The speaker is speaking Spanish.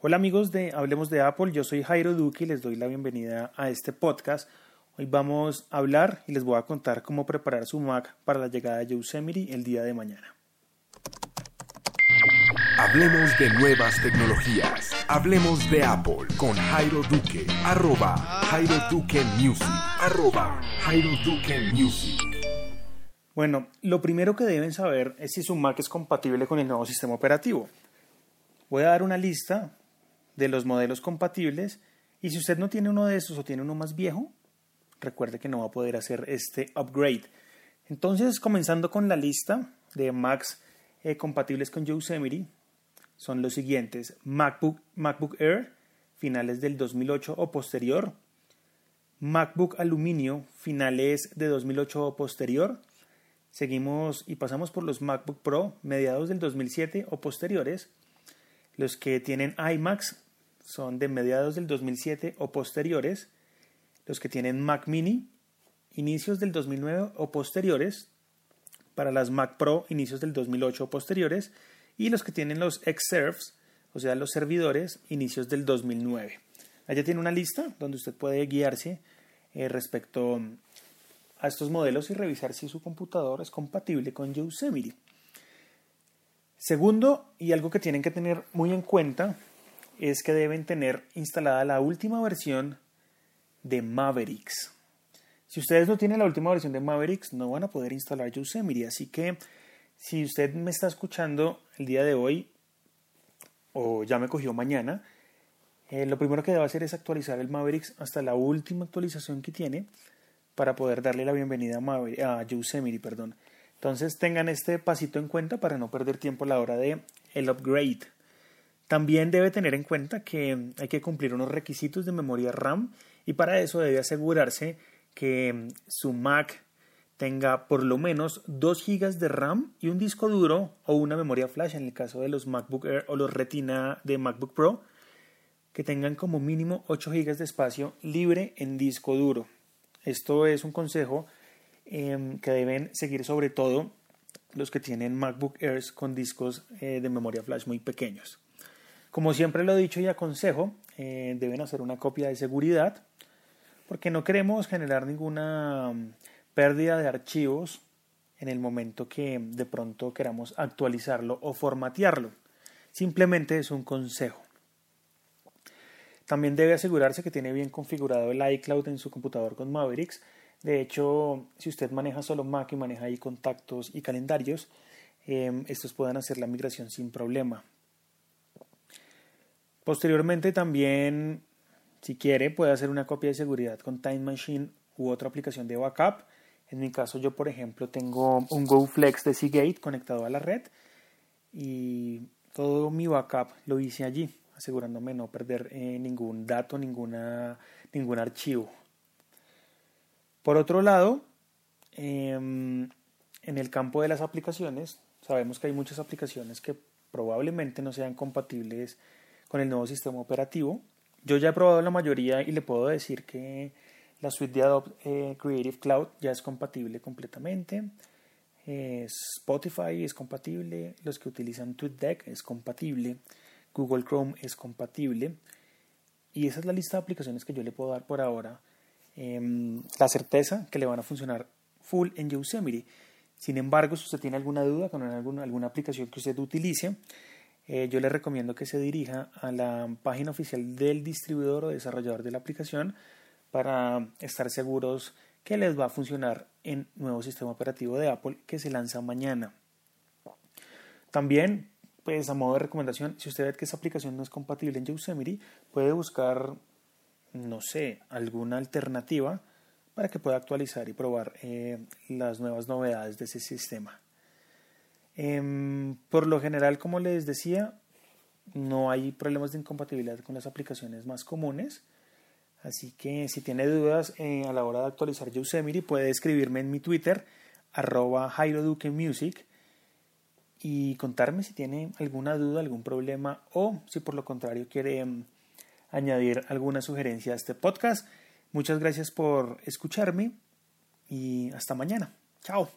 Hola amigos de Hablemos de Apple, yo soy Jairo Duque y les doy la bienvenida a este podcast. Hoy vamos a hablar y les voy a contar cómo preparar su Mac para la llegada de Yosemite el día de mañana. Hablemos de nuevas tecnologías. Hablemos de Apple con Jairo Duque. Arroba Jairo Duque Music. Arroba Jairo Duque Music. Bueno, lo primero que deben saber es si su Mac es compatible con el nuevo sistema operativo. Voy a dar una lista de los modelos compatibles y si usted no tiene uno de esos o tiene uno más viejo, recuerde que no va a poder hacer este upgrade. Entonces, comenzando con la lista de Macs eh, compatibles con Yosemite, son los siguientes: MacBook, MacBook Air, finales del 2008 o posterior, MacBook Aluminio, finales de 2008 o posterior. Seguimos y pasamos por los MacBook Pro, mediados del 2007 o posteriores. Los que tienen iMacs son de mediados del 2007 o posteriores. Los que tienen Mac Mini, inicios del 2009 o posteriores. Para las Mac Pro, inicios del 2008 o posteriores. Y los que tienen los Xserves, o sea, los servidores, inicios del 2009. Allá tiene una lista donde usted puede guiarse eh, respecto a estos modelos y revisar si su computador es compatible con Yosemite. Segundo, y algo que tienen que tener muy en cuenta, es que deben tener instalada la última versión de Mavericks. Si ustedes no tienen la última versión de Mavericks, no van a poder instalar Yosemite. Así que si usted me está escuchando el día de hoy o ya me cogió mañana, eh, lo primero que debe hacer es actualizar el Mavericks hasta la última actualización que tiene para poder darle la bienvenida a, a Yosemite. Perdón. Entonces tengan este pasito en cuenta para no perder tiempo a la hora de el upgrade. También debe tener en cuenta que hay que cumplir unos requisitos de memoria RAM y para eso debe asegurarse que su Mac tenga por lo menos 2 GB de RAM y un disco duro o una memoria flash en el caso de los MacBook Air o los Retina de MacBook Pro que tengan como mínimo 8 GB de espacio libre en disco duro. Esto es un consejo em, que deben seguir sobre todo los que tienen MacBook Airs con discos eh, de memoria flash muy pequeños. Como siempre lo he dicho y aconsejo, eh, deben hacer una copia de seguridad porque no queremos generar ninguna mm, pérdida de archivos en el momento que de pronto queramos actualizarlo o formatearlo. Simplemente es un consejo. También debe asegurarse que tiene bien configurado el iCloud en su computador con Mavericks. De hecho, si usted maneja solo Mac y maneja ahí contactos y calendarios, eh, estos pueden hacer la migración sin problema. Posteriormente también, si quiere, puede hacer una copia de seguridad con Time Machine u otra aplicación de backup. En mi caso, yo por ejemplo tengo un GoFlex de Seagate conectado a la red y todo mi backup lo hice allí, asegurándome no perder eh, ningún dato, ninguna, ningún archivo. Por otro lado, em, en el campo de las aplicaciones, sabemos que hay muchas aplicaciones que probablemente no sean compatibles con el nuevo sistema operativo. Yo ya he probado la mayoría y le puedo decir que la suite de Adobe eh, Creative Cloud ya es compatible completamente. Eh, Spotify es compatible, los que utilizan TweetDeck es compatible, Google Chrome es compatible. Y esa es la lista de aplicaciones que yo le puedo dar por ahora. Em, la certeza que le van a funcionar full en Yosemite. Sin embargo, si usted tiene alguna duda con alguna, alguna aplicación que usted utilice, eh, yo le recomiendo que se dirija a la página oficial del distribuidor o desarrollador de la aplicación para estar seguros que les va a funcionar en nuevo sistema operativo de Apple que se lanza mañana. También, pues a modo de recomendación, si usted ve que esa aplicación no es compatible en Yosemite, puede buscar, no sé, alguna alternativa para que pueda actualizar y probar eh, las nuevas novedades de ese sistema. Em, por lo general, como les decía, no hay problemas de incompatibilidad con las aplicaciones más comunes. Así que si tiene dudas eh, a la hora de actualizar Yosemite, puede escribirme en mi Twitter, arroba Jairo Music, y contarme si tiene alguna duda, algún problema o si por lo contrario quiere em, añadir alguna sugerencia a este podcast. Muchas gracias por escucharme y hasta mañana. Chao.